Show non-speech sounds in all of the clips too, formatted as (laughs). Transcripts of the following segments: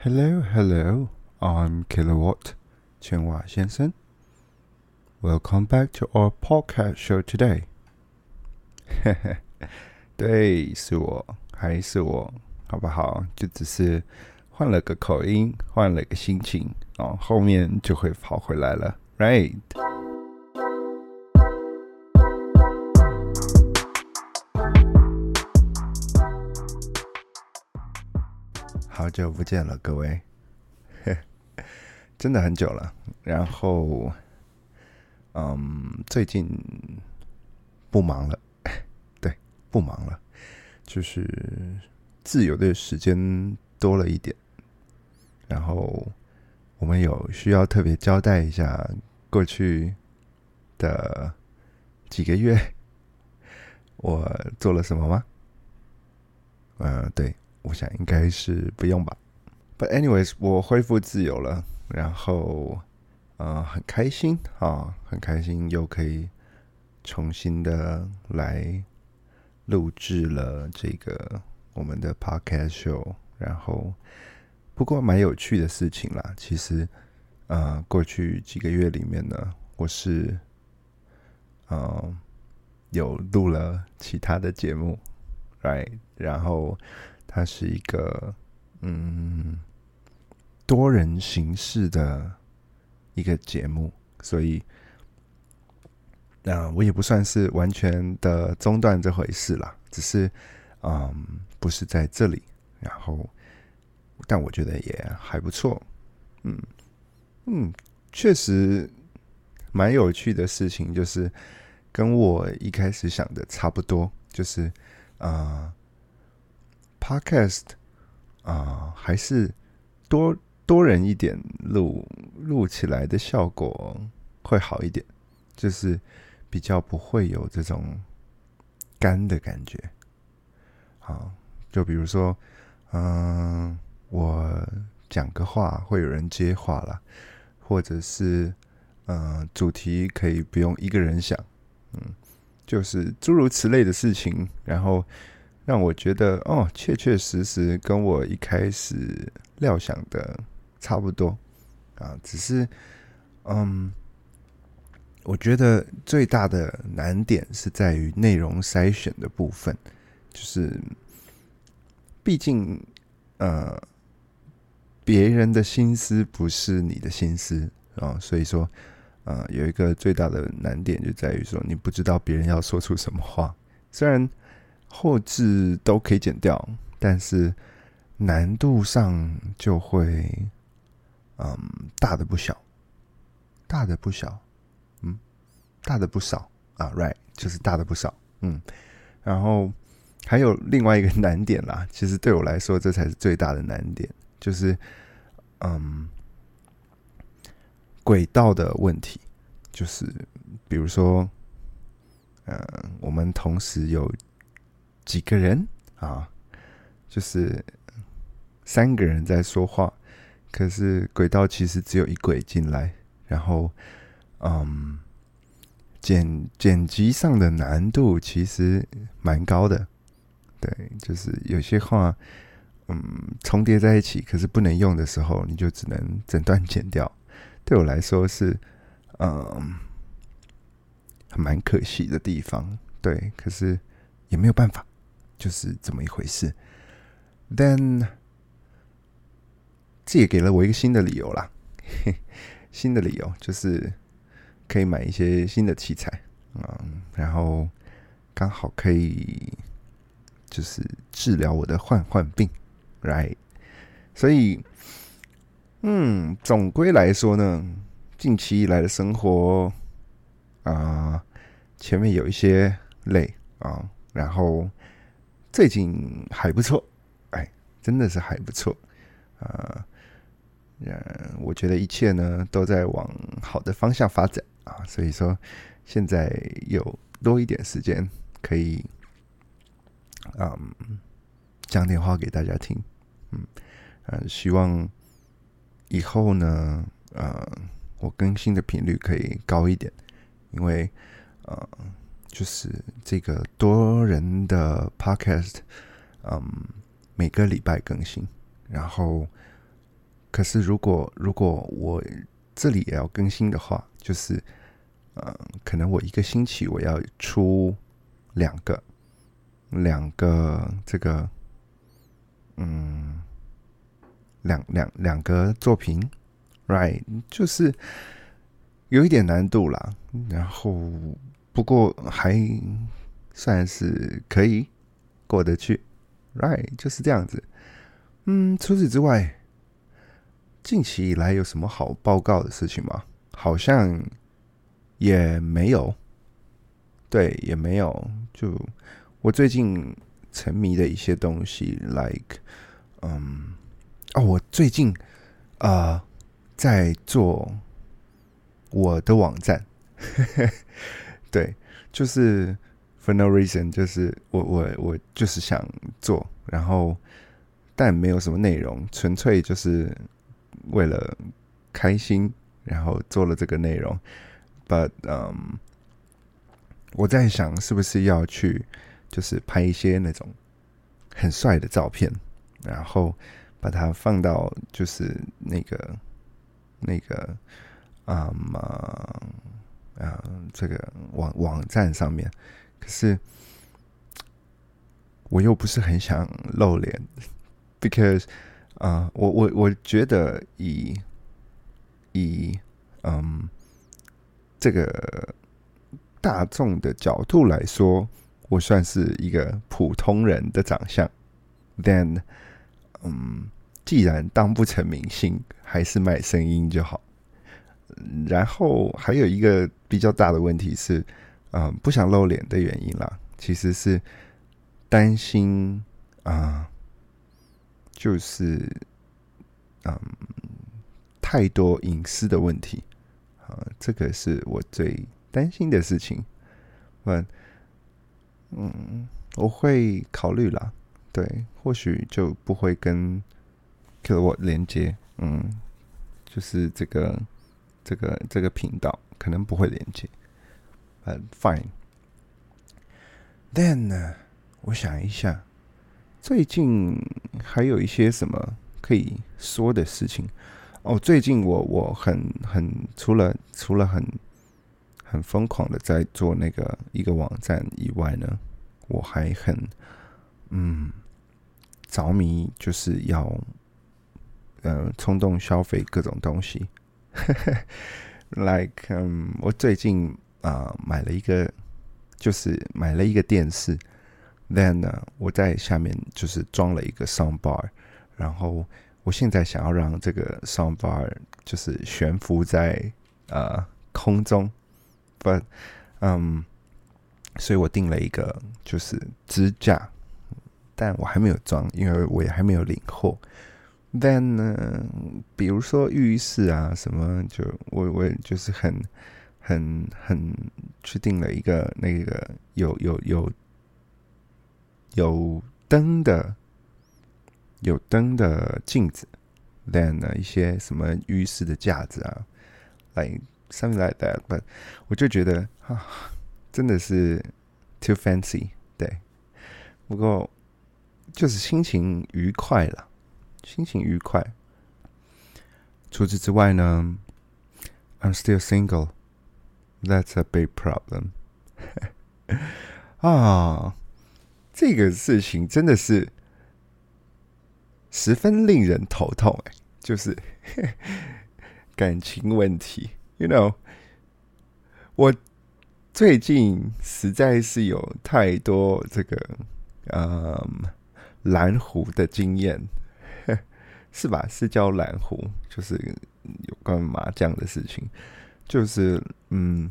Hello, hello. I'm Kilowatt 千瓦先生。Welcome back to our podcast show today. (laughs) 嘿嘿，对，是我，还是我，好不好？就只是换了个口音，换了个心情哦，后面就会跑回来了，right？ 好久不见了，各位，(laughs) 真的很久了。然后，嗯，最近不忙了，(laughs) 对，不忙了，就是自由的时间多了一点。然后，我们有需要特别交代一下过去的几个月 (laughs) 我做了什么吗？嗯，对。我想应该是不用吧，But anyways，我恢复自由了，然后呃很开心啊，很开心又可以重新的来录制了这个我们的 podcast show，然后不过蛮有趣的事情啦，其实呃过去几个月里面呢，我是呃有录了其他的节目，right，然后。它是一个嗯多人形式的一个节目，所以那我也不算是完全的中断这回事啦，只是嗯不是在这里，然后但我觉得也还不错，嗯嗯，确实蛮有趣的事情，就是跟我一开始想的差不多，就是啊。Podcast 啊，还是多多人一点录录起来的效果会好一点，就是比较不会有这种干的感觉。好，就比如说，嗯，我讲个话会有人接话了，或者是嗯，主题可以不用一个人想，嗯，就是诸如此类的事情，然后。让我觉得哦，确确实实跟我一开始料想的差不多啊，只是嗯，我觉得最大的难点是在于内容筛选的部分，就是毕竟呃，别人的心思不是你的心思啊，所以说呃，有一个最大的难点就在于说，你不知道别人要说出什么话，虽然。后置都可以剪掉，但是难度上就会嗯大的不小，大的不小，嗯，大的不少。啊，right，就是大的不少，嗯，然后还有另外一个难点啦，其实对我来说这才是最大的难点，就是嗯轨道的问题，就是比如说，嗯，我们同时有。几个人啊？就是三个人在说话，可是轨道其实只有一轨进来，然后嗯，剪剪辑上的难度其实蛮高的。对，就是有些话嗯重叠在一起，可是不能用的时候，你就只能整段剪掉。对我来说是嗯蛮可惜的地方。对，可是也没有办法。就是这么一回事，then 这也给了我一个新的理由啦，(laughs) 新的理由就是可以买一些新的器材，嗯，然后刚好可以就是治疗我的患患病，right？所以，嗯，总归来说呢，近期以来的生活啊，前面有一些累啊，然后。最近还不错，哎，真的是还不错，啊，嗯，我觉得一切呢都在往好的方向发展啊，所以说现在有多一点时间可以，嗯，讲点话给大家听，嗯，呃，希望以后呢，呃，我更新的频率可以高一点，因为，呃。就是这个多人的 podcast，嗯，每个礼拜更新，然后可是如果如果我这里也要更新的话，就是嗯，可能我一个星期我要出两个两个这个嗯两两两个作品，right，就是有一点难度啦。然后不过还算是可以过得去，right，就是这样子。嗯，除此之外。近期以来有什么好报告的事情吗？好像也没有，对，也没有。就我最近沉迷的一些东西，like，嗯，哦，我最近啊在做我的网站，对，就是 for no reason，就是我我我就是想做，然后但没有什么内容，纯粹就是。为了开心，然后做了这个内容，but 嗯，我在想是不是要去，就是拍一些那种很帅的照片，然后把它放到就是那个那个啊嘛啊这个网网站上面，可是我又不是很想露脸，because。啊，我我我觉得以以嗯这个大众的角度来说，我算是一个普通人的长相。Then，嗯，既然当不成明星，还是卖声音就好。然后还有一个比较大的问题是，嗯，不想露脸的原因啦，其实是担心啊。就是，嗯，太多隐私的问题啊，这个是我最担心的事情。嗯，嗯，我会考虑啦。对，或许就不会跟跟我连接。嗯，就是这个这个这个频道可能不会连接。嗯，fine。Then 呢，我想一下。最近还有一些什么可以说的事情哦？最近我我很很除了除了很很疯狂的在做那个一个网站以外呢，我还很嗯着迷，就是要呃冲动消费各种东西。Like 嗯，我最近啊买了一个，就是买了一个电视。Then 呢，我在下面就是装了一个 sound bar，然后我现在想要让这个 sound bar 就是悬浮在呃空中，but 嗯，所以我订了一个就是支架，但我还没有装，因为我也还没有领货。Then 呢，比如说浴室啊什么，就我我就是很很很去订了一个那个有有有。有灯的，有灯的镜子，then 呢一些什么浴室的架子啊，like something like that，but 我就觉得啊，真的是 too fancy，对，不过就是心情愉快了，心情愉快。除此之外呢，I'm still single，that's a big problem，(laughs) 啊。这个事情真的是十分令人头痛哎，就是 (laughs) 感情问题。You know，我最近实在是有太多这个嗯蓝湖的经验，是吧？是叫蓝湖，就是有关麻将的事情，就是嗯。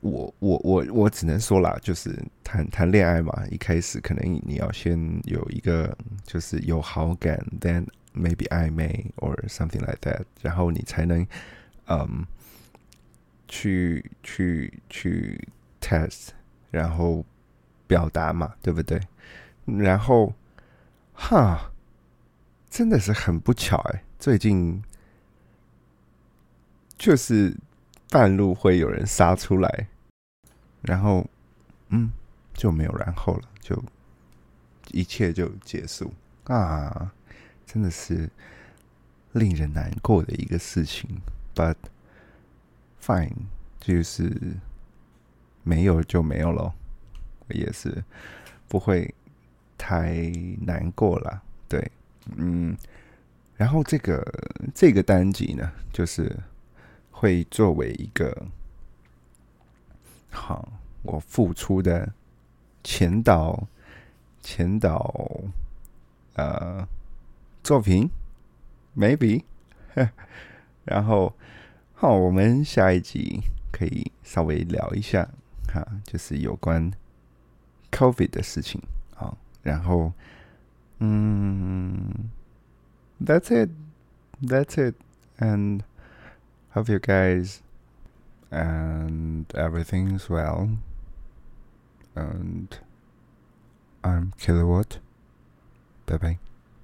我我我我只能说啦，就是谈谈恋爱嘛，一开始可能你要先有一个就是有好感，then maybe 暧昧 or something like that，然后你才能嗯去去去 test，然后表达嘛，对不对？然后哈，真的是很不巧哎，最近就是半路会有人杀出来。然后，嗯，就没有然后了，就一切就结束啊！真的是令人难过的一个事情。But fine，就是没有就没有了，也是不会太难过了。对，嗯，然后这个这个单集呢，就是会作为一个好我付出的前导前导呃作品，maybe，(laughs) 然后好，我们下一集可以稍微聊一下哈，就是有关 COVID 的事情啊，然后。Mm, that's it. That's it. And hope you guys and everything's well. And I'm Kilowatt. Bye bye.